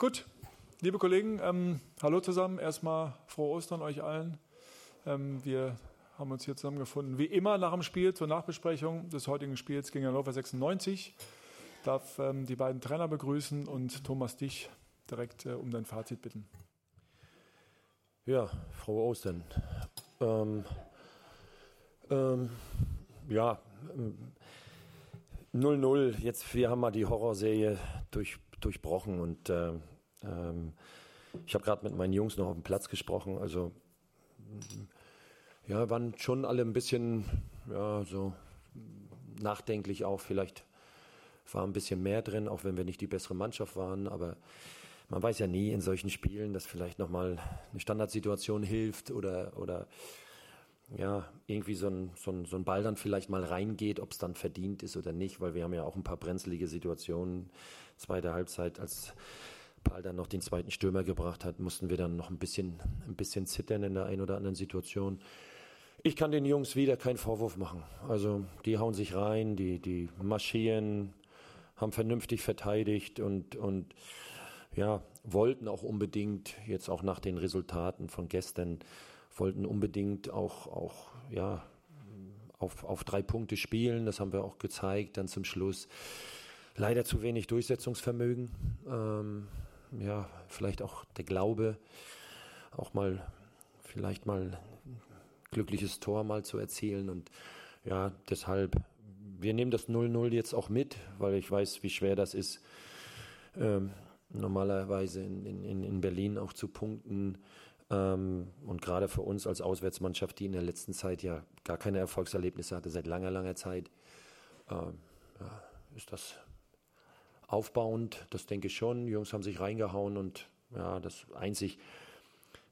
Gut, liebe Kollegen, ähm, hallo zusammen. Erstmal frohe Ostern euch allen. Ähm, wir haben uns hier zusammengefunden, wie immer nach dem Spiel zur Nachbesprechung des heutigen Spiels gegen Hannover 96. Ich darf ähm, die beiden Trainer begrüßen und Thomas dich direkt äh, um dein Fazit bitten. Ja, frohe Ostern. Ähm, ähm, ja, 0-0. Jetzt, wir haben mal die Horrorserie durch, durchbrochen und äh, ähm, ich habe gerade mit meinen Jungs noch auf dem Platz gesprochen. Also ja, waren schon alle ein bisschen ja, so nachdenklich auch. Vielleicht war ein bisschen mehr drin, auch wenn wir nicht die bessere Mannschaft waren. Aber man weiß ja nie in solchen Spielen, dass vielleicht nochmal eine Standardsituation hilft oder, oder ja, irgendwie so ein, so, ein, so ein Ball dann vielleicht mal reingeht, ob es dann verdient ist oder nicht, weil wir haben ja auch ein paar brenzlige Situationen. Zweite Halbzeit, als Paul dann noch den zweiten Stürmer gebracht hat, mussten wir dann noch ein bisschen, ein bisschen zittern in der einen oder anderen Situation. Ich kann den Jungs wieder keinen Vorwurf machen. Also die hauen sich rein, die, die marschieren, haben vernünftig verteidigt und, und ja, wollten auch unbedingt, jetzt auch nach den Resultaten von gestern, wollten unbedingt auch, auch ja, auf, auf drei Punkte spielen. Das haben wir auch gezeigt, dann zum Schluss. Leider zu wenig Durchsetzungsvermögen. Ähm, ja, vielleicht auch der Glaube, auch mal, vielleicht mal ein glückliches Tor mal zu erzielen. Und ja, deshalb, wir nehmen das 0-0 jetzt auch mit, weil ich weiß, wie schwer das ist. Ähm, normalerweise in, in, in Berlin auch zu punkten. Ähm, und gerade für uns als Auswärtsmannschaft, die in der letzten Zeit ja gar keine Erfolgserlebnisse hatte, seit langer, langer Zeit, ähm, ist das aufbauend. Das denke ich schon. Die Jungs haben sich reingehauen und ja, das einzig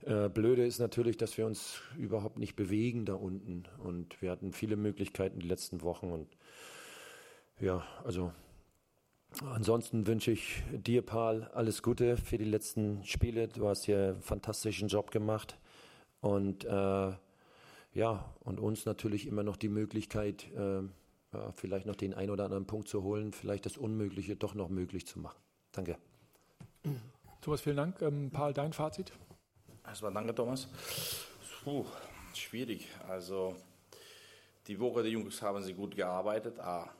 äh, Blöde ist natürlich, dass wir uns überhaupt nicht bewegen da unten. Und wir hatten viele Möglichkeiten die letzten Wochen und ja, also Ansonsten wünsche ich dir, Paul, alles Gute für die letzten Spiele. Du hast hier einen fantastischen Job gemacht. Und äh, ja, und uns natürlich immer noch die Möglichkeit, äh, ja, vielleicht noch den einen oder anderen Punkt zu holen, vielleicht das Unmögliche doch noch möglich zu machen. Danke. Thomas, vielen Dank. Ähm, Paul, dein Fazit? Erstmal danke, Thomas. Puh, schwierig. Also die Woche der Jungs haben sie gut gearbeitet. A.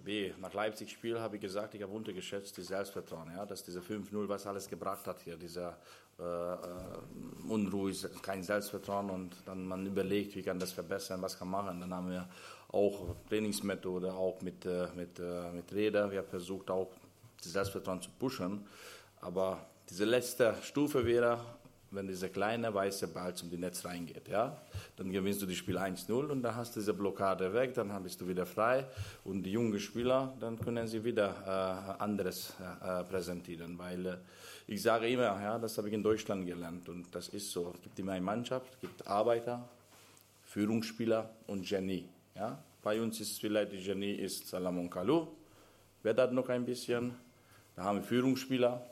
B. Nach Leipzig-Spiel habe ich gesagt, ich habe untergeschätzt die Selbstvertrauen, ja, dass diese 5-0, was alles gebracht hat hier, dieser äh, äh, Unruhe, kein Selbstvertrauen und dann man überlegt, wie kann das verbessern, was kann man machen. Dann haben wir auch Trainingsmethode, auch mit, äh, mit, äh, mit Räder, wir haben versucht auch das Selbstvertrauen zu pushen, aber diese letzte Stufe wäre wenn dieser kleine weiße Ball zum Netz reingeht, ja, dann gewinnst du das Spiel 1-0 und dann hast du diese Blockade weg, dann bist du wieder frei und die jungen Spieler, dann können sie wieder äh, anderes äh, präsentieren, weil äh, ich sage immer, ja, das habe ich in Deutschland gelernt und das ist so, es gibt immer eine Mannschaft, es gibt Arbeiter, Führungsspieler und Genie, ja. Bei uns ist vielleicht die Genie ist Salamon Kalou, wer hat noch ein bisschen, da haben wir Führungsspieler,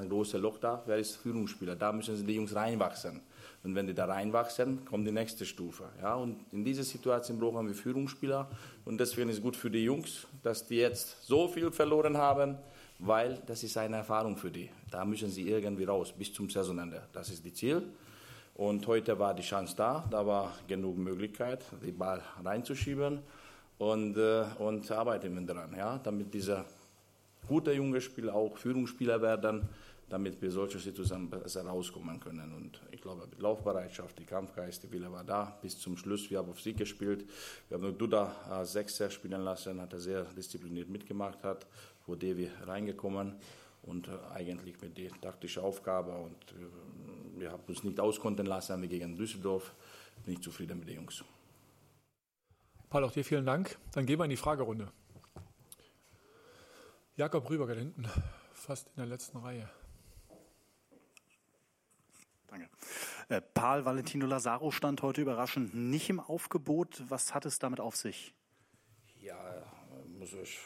ein großes Loch da, wer ist Führungsspieler? Da müssen die Jungs reinwachsen. Und wenn die da reinwachsen, kommt die nächste Stufe. Ja, und in dieser Situation brauchen wir Führungsspieler. Und deswegen ist es gut für die Jungs, dass die jetzt so viel verloren haben, weil das ist eine Erfahrung für die. Da müssen sie irgendwie raus, bis zum Saisonende. Das ist das Ziel. Und heute war die Chance da, da war genug Möglichkeit, den Ball reinzuschieben und, äh, und arbeiten wir daran, ja, damit dieser gute junge Spieler auch Führungsspieler werden, damit wir solche Situationen besser rauskommen können. Und ich glaube, mit Laufbereitschaft, die Kampfgeist, der Wille war da bis zum Schluss. Wir haben auf Sieg gespielt. Wir haben nur Duda äh, Sechser spielen lassen, hat er sehr diszipliniert mitgemacht hat, wo Devi reingekommen und äh, eigentlich mit der taktischen Aufgabe und äh, wir haben uns nicht auskonnten lassen, wir gegen Düsseldorf. Bin ich zufrieden mit den Jungs. Paul, auch dir vielen Dank. Dann gehen wir in die Fragerunde. Jakob Rüberger hinten, fast in der letzten Reihe. Danke. Äh, Paul Valentino Lazaro stand heute überraschend nicht im Aufgebot. Was hat es damit auf sich? Ja, muss ich,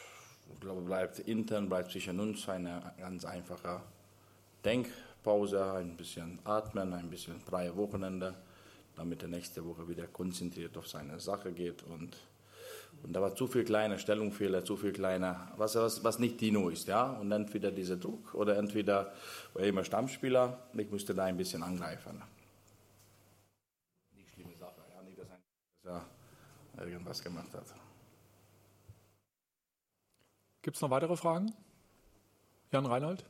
ich glaube, bleibt intern, bleibt zwischen uns eine ganz einfache Denkpause, ein bisschen atmen, ein bisschen freie Wochenende, damit er nächste Woche wieder konzentriert auf seine Sache geht und Und da war zu viel kleiner Stellungsfehler, zu viel kleiner, was, was, was nicht Dino ist, ja. Und entweder dieser Druck oder entweder war er immer Stammspieler. Ich musste da ein bisschen angreifen. Nicht schlimme Sache, ja. Nicht, dass er irgendwas gemacht hat. Gibt es noch weitere Fragen? Jan Reinhold?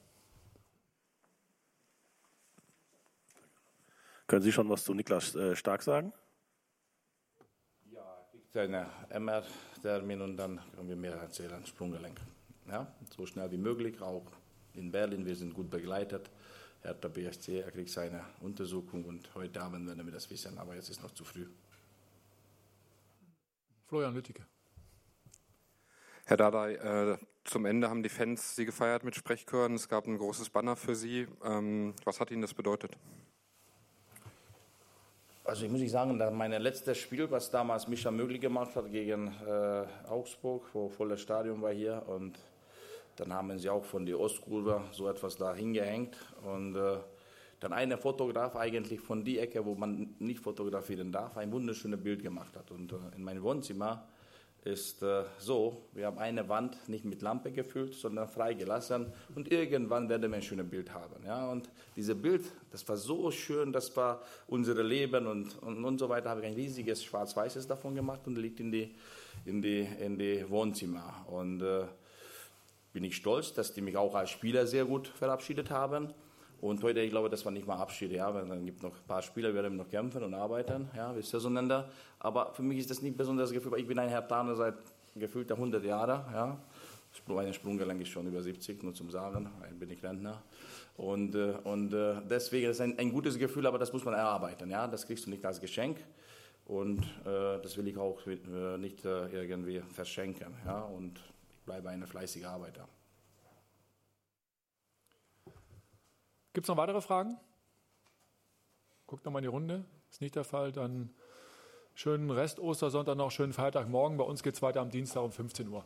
Können Sie schon was zu Niklas äh, Stark sagen? Er einen MR-Termin und dann können wir mehr erzählen, Sprunggelenk. Ja, so schnell wie möglich, auch in Berlin, wir sind gut begleitet. Hertha BSC, er kriegt seine Untersuchung und heute Abend werden wir das wissen, aber jetzt ist noch zu früh. Florian Lütticke. Herr Dardai, äh, zum Ende haben die Fans Sie gefeiert mit Sprechchören. Es gab ein großes Banner für Sie. Ähm, was hat Ihnen das bedeutet? Also ich muss nicht sagen, mein letztes Spiel, was damals Mischa möglich gemacht hat gegen äh, Augsburg, wo volles Stadion war hier und dann haben sie auch von der Ostkurve so etwas da hingehängt. Und äh, dann eine Fotograf eigentlich von die Ecke, wo man nicht fotografieren darf, ein wunderschönes Bild gemacht hat. Und äh, in meinem Wohnzimmer ist äh, so, wir haben eine Wand nicht mit Lampe gefüllt, sondern freigelassen und irgendwann werden wir ein schönes Bild haben. Ja? Und dieses Bild, das war so schön, das war unser Leben und, und, und so weiter, habe ich ein riesiges Schwarz-Weißes davon gemacht und liegt in die, in die, in die Wohnzimmer. Und äh, bin ich stolz, dass die mich auch als Spieler sehr gut verabschiedet haben. Und heute, ich glaube, das war nicht mal Abschied, ja, weil dann gibt noch ein paar Spieler, wir werden noch kämpfen und arbeiten, ja, wisst ihr zueinander. Aber für mich ist das nicht besonders Gefühl, weil ich bin ein Hertaner seit gefühlter 100 Jahren, ja. Mein Sprunggelenk ist schon über 70, nur zum Sagen, bin ich Rentner. Und, äh, und äh, deswegen ist ein, ein gutes Gefühl, aber das muss man erarbeiten, ja. Das kriegst du nicht als Geschenk. Und äh, das will ich auch äh, nicht äh, irgendwie verschenken, ja. Und ich bleibe ein fleißiger Arbeiter. Gibt es noch weitere Fragen? Guckt nochmal in die Runde. Ist nicht der Fall. Dann schönen Rest Ostersonntag noch, schönen Feiertagmorgen. Bei uns geht es weiter am Dienstag um 15 Uhr.